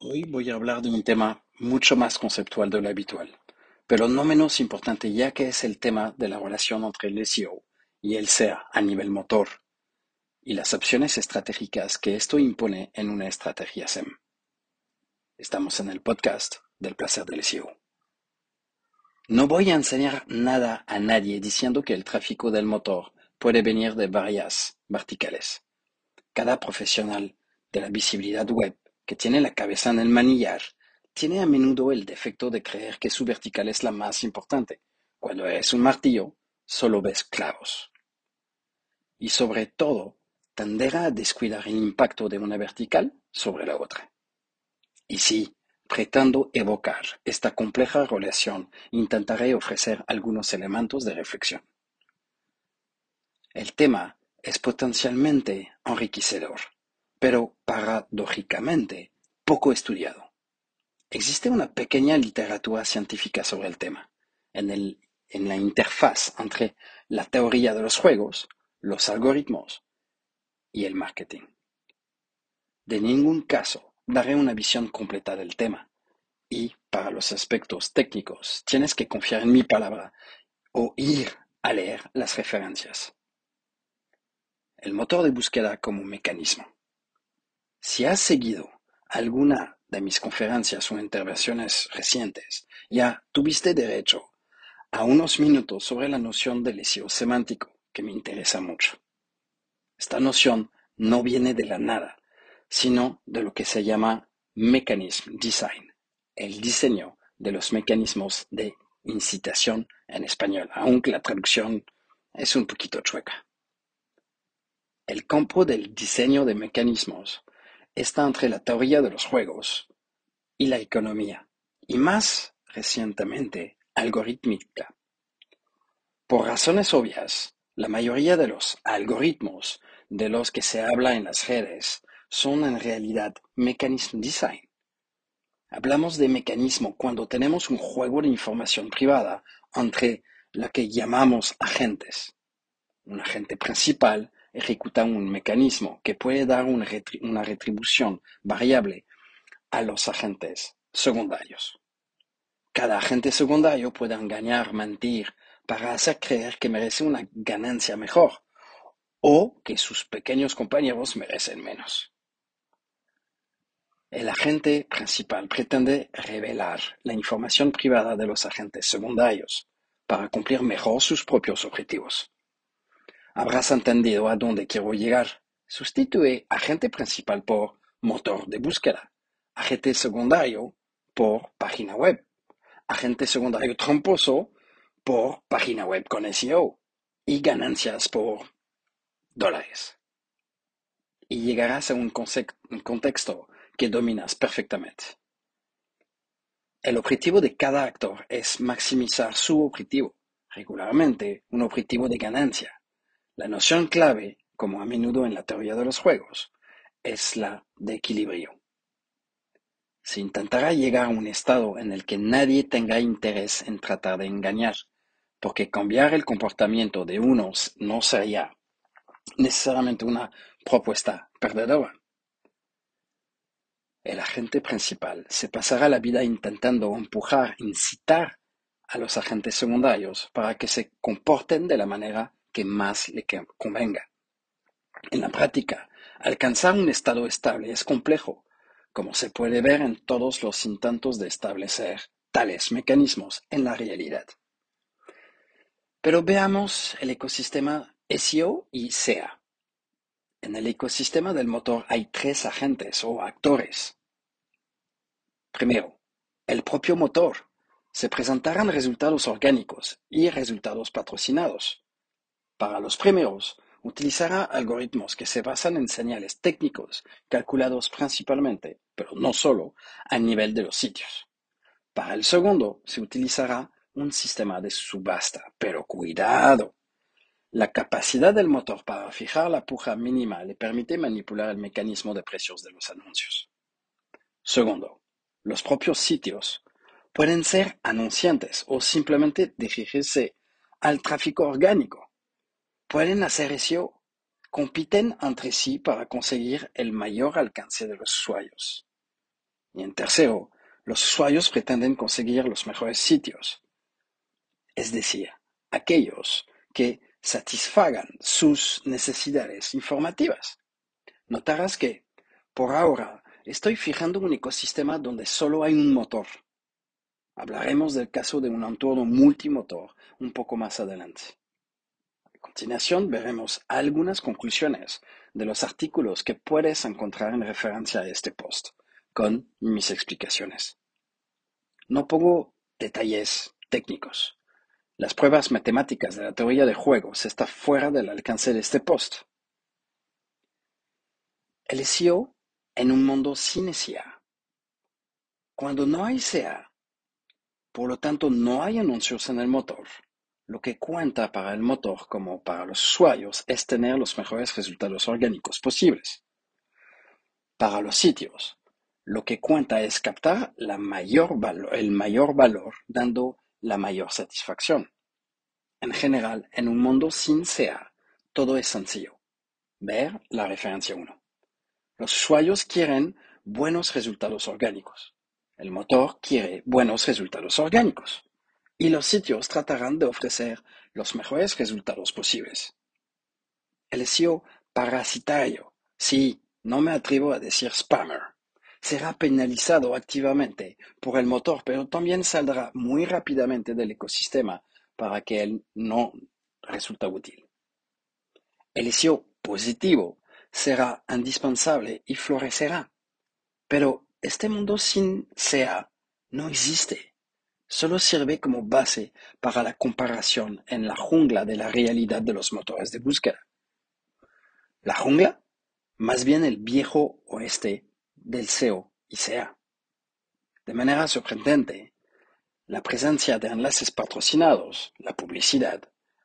Hoy voy a hablar de un tema mucho más conceptual de lo habitual, pero no menos importante ya que es el tema de la relación entre el SEO y el SEA a nivel motor y las opciones estratégicas que esto impone en una estrategia SEM. Estamos en el podcast del placer del SEO. No voy a enseñar nada a nadie diciendo que el tráfico del motor puede venir de varias verticales. Cada profesional de la visibilidad web que tiene la cabeza en el manillar tiene a menudo el defecto de creer que su vertical es la más importante. Cuando es un martillo, solo ves clavos. Y sobre todo, tenderá a descuidar el impacto de una vertical sobre la otra. Y sí, pretendo evocar esta compleja relación, intentaré ofrecer algunos elementos de reflexión. El tema es potencialmente enriquecedor, pero paradójicamente poco estudiado. Existe una pequeña literatura científica sobre el tema, en, el, en la interfaz entre la teoría de los juegos, los algoritmos y el marketing. De ningún caso daré una visión completa del tema, y para los aspectos técnicos tienes que confiar en mi palabra o ir a leer las referencias el motor de búsqueda como mecanismo. Si has seguido alguna de mis conferencias o intervenciones recientes, ya tuviste derecho a unos minutos sobre la noción del SEO semántico, que me interesa mucho. Esta noción no viene de la nada, sino de lo que se llama mechanism design, el diseño de los mecanismos de incitación en español, aunque la traducción es un poquito chueca. El campo del diseño de mecanismos está entre la teoría de los juegos y la economía, y más recientemente algorítmica. Por razones obvias, la mayoría de los algoritmos de los que se habla en las redes son en realidad mechanism design. Hablamos de mecanismo cuando tenemos un juego de información privada entre la que llamamos agentes. Un agente principal ejecuta un mecanismo que puede dar una retribución variable a los agentes secundarios. Cada agente secundario puede engañar, mentir, para hacer creer que merece una ganancia mejor o que sus pequeños compañeros merecen menos. El agente principal pretende revelar la información privada de los agentes secundarios para cumplir mejor sus propios objetivos. Habrás entendido a dónde quiero llegar. Sustituye agente principal por motor de búsqueda, agente secundario por página web, agente secundario tramposo por página web con SEO y ganancias por dólares. Y llegarás a un, un contexto que dominas perfectamente. El objetivo de cada actor es maximizar su objetivo, regularmente un objetivo de ganancia la noción clave, como a menudo en la teoría de los juegos, es la de equilibrio. Se intentará llegar a un estado en el que nadie tenga interés en tratar de engañar, porque cambiar el comportamiento de unos no sería necesariamente una propuesta perdedora. El agente principal se pasará la vida intentando empujar, incitar a los agentes secundarios para que se comporten de la manera que más le convenga. En la práctica, alcanzar un estado estable es complejo, como se puede ver en todos los intentos de establecer tales mecanismos en la realidad. Pero veamos el ecosistema SEO y SEA. En el ecosistema del motor hay tres agentes o actores. Primero, el propio motor. Se presentarán resultados orgánicos y resultados patrocinados. Para los primeros, utilizará algoritmos que se basan en señales técnicos calculados principalmente, pero no solo, a nivel de los sitios. Para el segundo, se utilizará un sistema de subasta, pero cuidado. La capacidad del motor para fijar la puja mínima le permite manipular el mecanismo de precios de los anuncios. Segundo, los propios sitios pueden ser anunciantes o simplemente dirigirse al tráfico orgánico pueden hacer eso, compiten entre sí para conseguir el mayor alcance de los usuarios. Y en tercero, los usuarios pretenden conseguir los mejores sitios, es decir, aquellos que satisfagan sus necesidades informativas. Notarás que, por ahora, estoy fijando un ecosistema donde solo hay un motor. Hablaremos del caso de un entorno multimotor un poco más adelante. A continuación veremos algunas conclusiones de los artículos que puedes encontrar en referencia a este post, con mis explicaciones. No pongo detalles técnicos. Las pruebas matemáticas de la teoría de juegos están fuera del alcance de este post. El SEO en un mundo sin SEA. Cuando no hay SEA, por lo tanto no hay anuncios en el motor, lo que cuenta para el motor como para los usuarios es tener los mejores resultados orgánicos posibles. Para los sitios, lo que cuenta es captar el mayor valor dando la mayor satisfacción. En general, en un mundo sin SEA, todo es sencillo. Ver la referencia 1. Los usuarios quieren buenos resultados orgánicos. El motor quiere buenos resultados orgánicos. Y los sitios tratarán de ofrecer los mejores resultados posibles. El SEO parasitario, sí, no me atrevo a decir spammer, será penalizado activamente por el motor, pero también saldrá muy rápidamente del ecosistema para que él no resulta útil. El SEO positivo será indispensable y florecerá. Pero este mundo sin SEA no existe. Solo sirve como base para la comparación en la jungla de la realidad de los motores de búsqueda. La jungla, más bien el viejo oeste del SEO y SEA. De manera sorprendente, la presencia de enlaces patrocinados, la publicidad,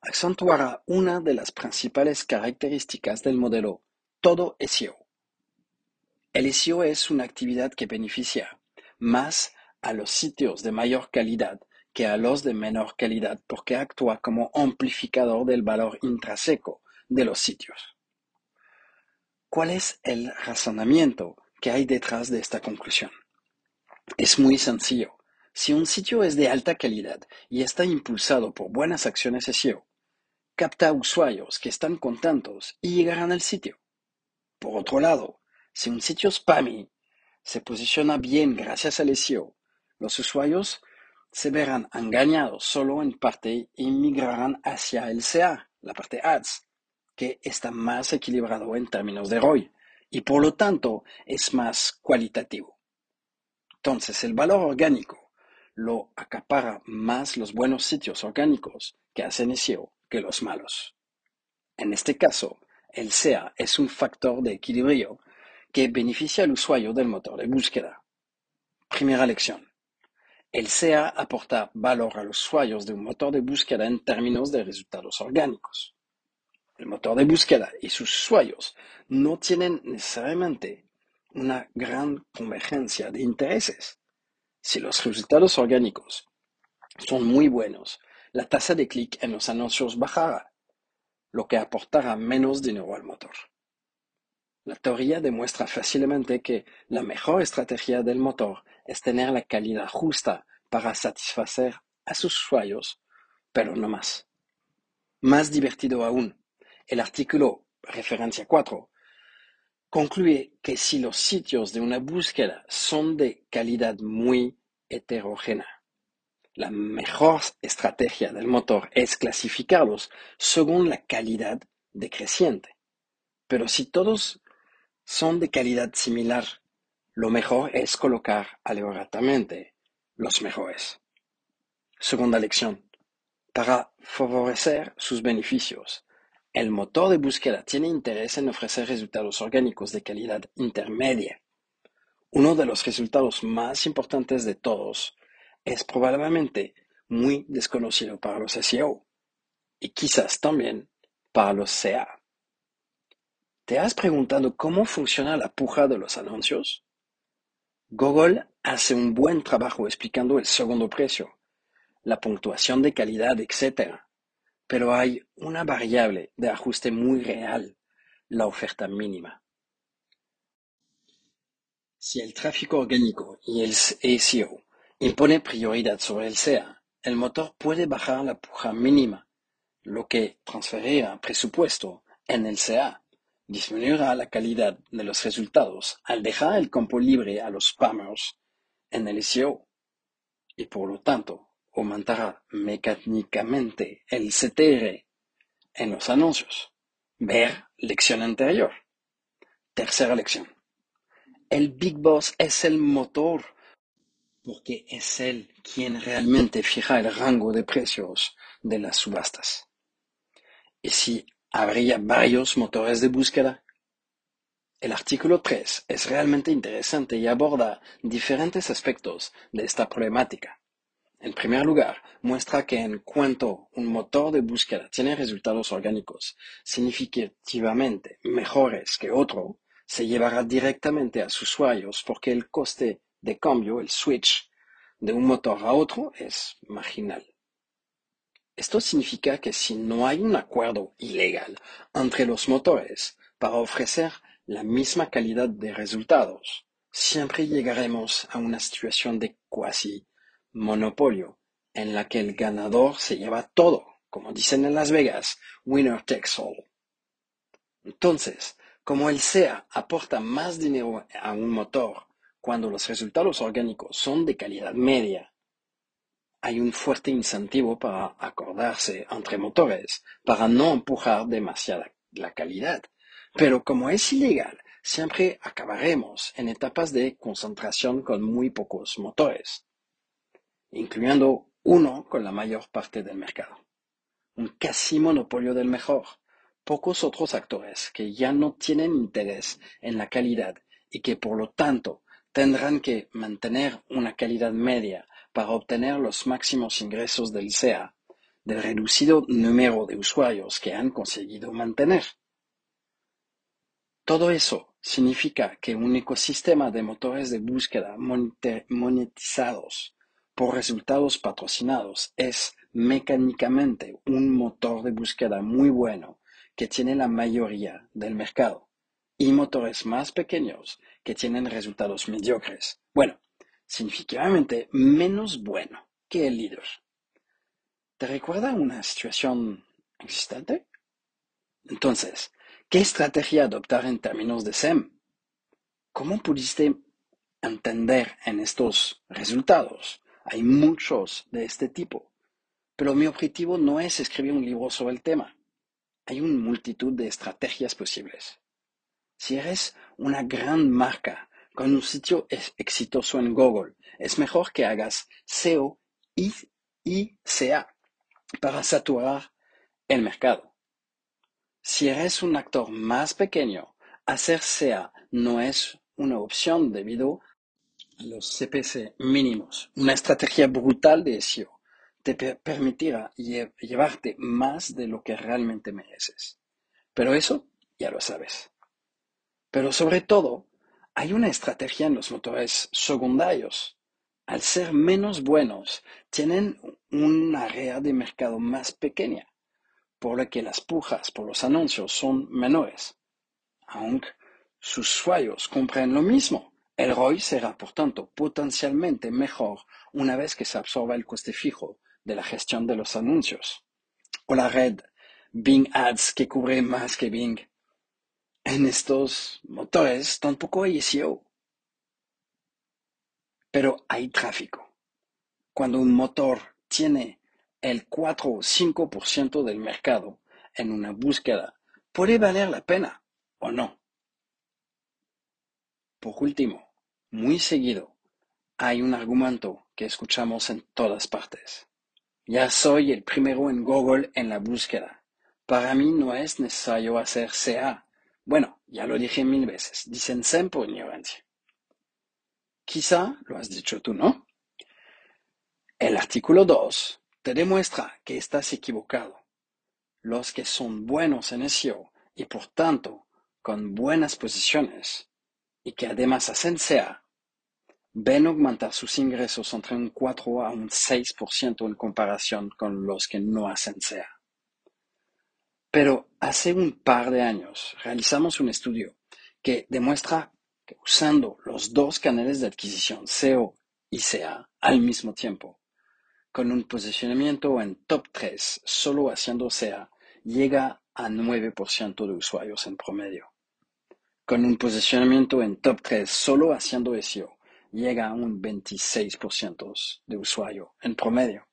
acentuará una de las principales características del modelo todo SEO. El SEO es una actividad que beneficia más a los sitios de mayor calidad que a los de menor calidad porque actúa como amplificador del valor intrínseco de los sitios. ¿Cuál es el razonamiento que hay detrás de esta conclusión? Es muy sencillo. Si un sitio es de alta calidad y está impulsado por buenas acciones SEO, capta usuarios que están contentos y llegarán al sitio. Por otro lado, si un sitio spammy se posiciona bien gracias al SEO, los usuarios se verán engañados solo en parte y migrarán hacia el SEA, la parte ads, que está más equilibrado en términos de ROI y por lo tanto es más cualitativo. Entonces, el valor orgánico lo acapara más los buenos sitios orgánicos que hacen SEO que los malos. En este caso, el SEA es un factor de equilibrio que beneficia al usuario del motor de búsqueda. Primera lección. El SEA aporta valor a los usuarios de un motor de búsqueda en términos de resultados orgánicos. El motor de búsqueda y sus usuarios no tienen necesariamente una gran convergencia de intereses. Si los resultados orgánicos son muy buenos, la tasa de clic en los anuncios bajará, lo que aportará menos dinero al motor. La teoría demuestra fácilmente que la mejor estrategia del motor es tener la calidad justa para satisfacer a sus usuarios, pero no más. Más divertido aún, el artículo referencia 4 concluye que si los sitios de una búsqueda son de calidad muy heterogénea, la mejor estrategia del motor es clasificarlos según la calidad decreciente. Pero si todos son de calidad similar, lo mejor es colocar aleatoriamente los mejores. Segunda lección. Para favorecer sus beneficios, el motor de búsqueda tiene interés en ofrecer resultados orgánicos de calidad intermedia. Uno de los resultados más importantes de todos es probablemente muy desconocido para los SEO y quizás también para los SEA. ¿Te has preguntado cómo funciona la puja de los anuncios? Google hace un buen trabajo explicando el segundo precio, la puntuación de calidad, etc pero hay una variable de ajuste muy real, la oferta mínima. Si el tráfico orgánico y el SEO impone prioridad sobre el SEA, el motor puede bajar la puja mínima, lo que transferirá presupuesto en el SEA, disminuirá la calidad de los resultados al dejar el campo libre a los spammers en el SEO y por lo tanto aumentará mecánicamente el CTR en los anuncios. Ver lección anterior. Tercera lección. El Big Boss es el motor porque es él quien realmente fija el rango de precios de las subastas. ¿Y si habría varios motores de búsqueda? El artículo 3 es realmente interesante y aborda diferentes aspectos de esta problemática. En primer lugar, muestra que en cuanto un motor de búsqueda tiene resultados orgánicos significativamente mejores que otro, se llevará directamente a sus usuarios porque el coste de cambio, el switch, de un motor a otro es marginal. Esto significa que si no hay un acuerdo ilegal entre los motores para ofrecer la misma calidad de resultados, siempre llegaremos a una situación de cuasi monopolio en la que el ganador se lleva todo, como dicen en Las Vegas, winner takes all. Entonces, como el SEA aporta más dinero a un motor cuando los resultados orgánicos son de calidad media, hay un fuerte incentivo para acordarse entre motores para no empujar demasiada la calidad. Pero como es ilegal, siempre acabaremos en etapas de concentración con muy pocos motores, incluyendo uno con la mayor parte del mercado. Un casi monopolio del mejor. Pocos otros actores que ya no tienen interés en la calidad y que por lo tanto tendrán que mantener una calidad media para obtener los máximos ingresos del SEA del reducido número de usuarios que han conseguido mantener. Todo eso significa que un ecosistema de motores de búsqueda monetizados por resultados patrocinados es mecánicamente un motor de búsqueda muy bueno que tiene la mayoría del mercado y motores más pequeños que tienen resultados mediocres. Bueno, significativamente menos bueno que el líder. ¿Te recuerda una situación existente? Entonces, ¿qué estrategia adoptar en términos de SEM? ¿Cómo pudiste entender en estos resultados? Hay muchos de este tipo, pero mi objetivo no es escribir un libro sobre el tema. Hay una multitud de estrategias posibles. Si eres una gran marca con un sitio exitoso en Google, es mejor que hagas SEO y, y SEA para saturar el mercado. Si eres un actor más pequeño, hacer SEA no es una opción debido a los CPC mínimos. Una estrategia brutal de SEO te permitirá llevarte más de lo que realmente mereces. Pero eso ya lo sabes. Pero sobre todo, hay una estrategia en los motores secundarios. Al ser menos buenos, tienen una área de mercado más pequeña, por lo que las pujas por los anuncios son menores. Aunque sus usuarios compren lo mismo, el ROI será, por tanto, potencialmente mejor una vez que se absorba el coste fijo de la gestión de los anuncios. O la red Bing Ads que cubre más que Bing en estos motores tampoco hay SEO. Pero hay tráfico. Cuando un motor tiene el 4 o 5% del mercado en una búsqueda, puede valer la pena o no. Por último, muy seguido, hay un argumento que escuchamos en todas partes. Ya soy el primero en Google en la búsqueda. Para mí no es necesario hacer CA bueno, ya lo dije mil veces, dicen por ignorancia. Quizá lo has dicho tú, ¿no? El artículo 2 te demuestra que estás equivocado. Los que son buenos en SEO y por tanto con buenas posiciones y que además hacen SEA, ven aumentar sus ingresos entre un 4 a un 6% en comparación con los que no hacen SEA. Pero hace un par de años realizamos un estudio que demuestra que usando los dos canales de adquisición SEO y CA al mismo tiempo, con un posicionamiento en top 3 solo haciendo SEA, llega a 9% de usuarios en promedio. Con un posicionamiento en top 3 solo haciendo SEO, llega a un 26% de usuario en promedio.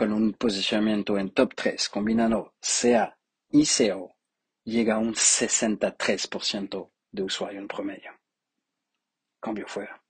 Con un posicionamiento en top 3 combinando CA y SEO, llega a un 63% de usuario en promedio. Cambio fuera.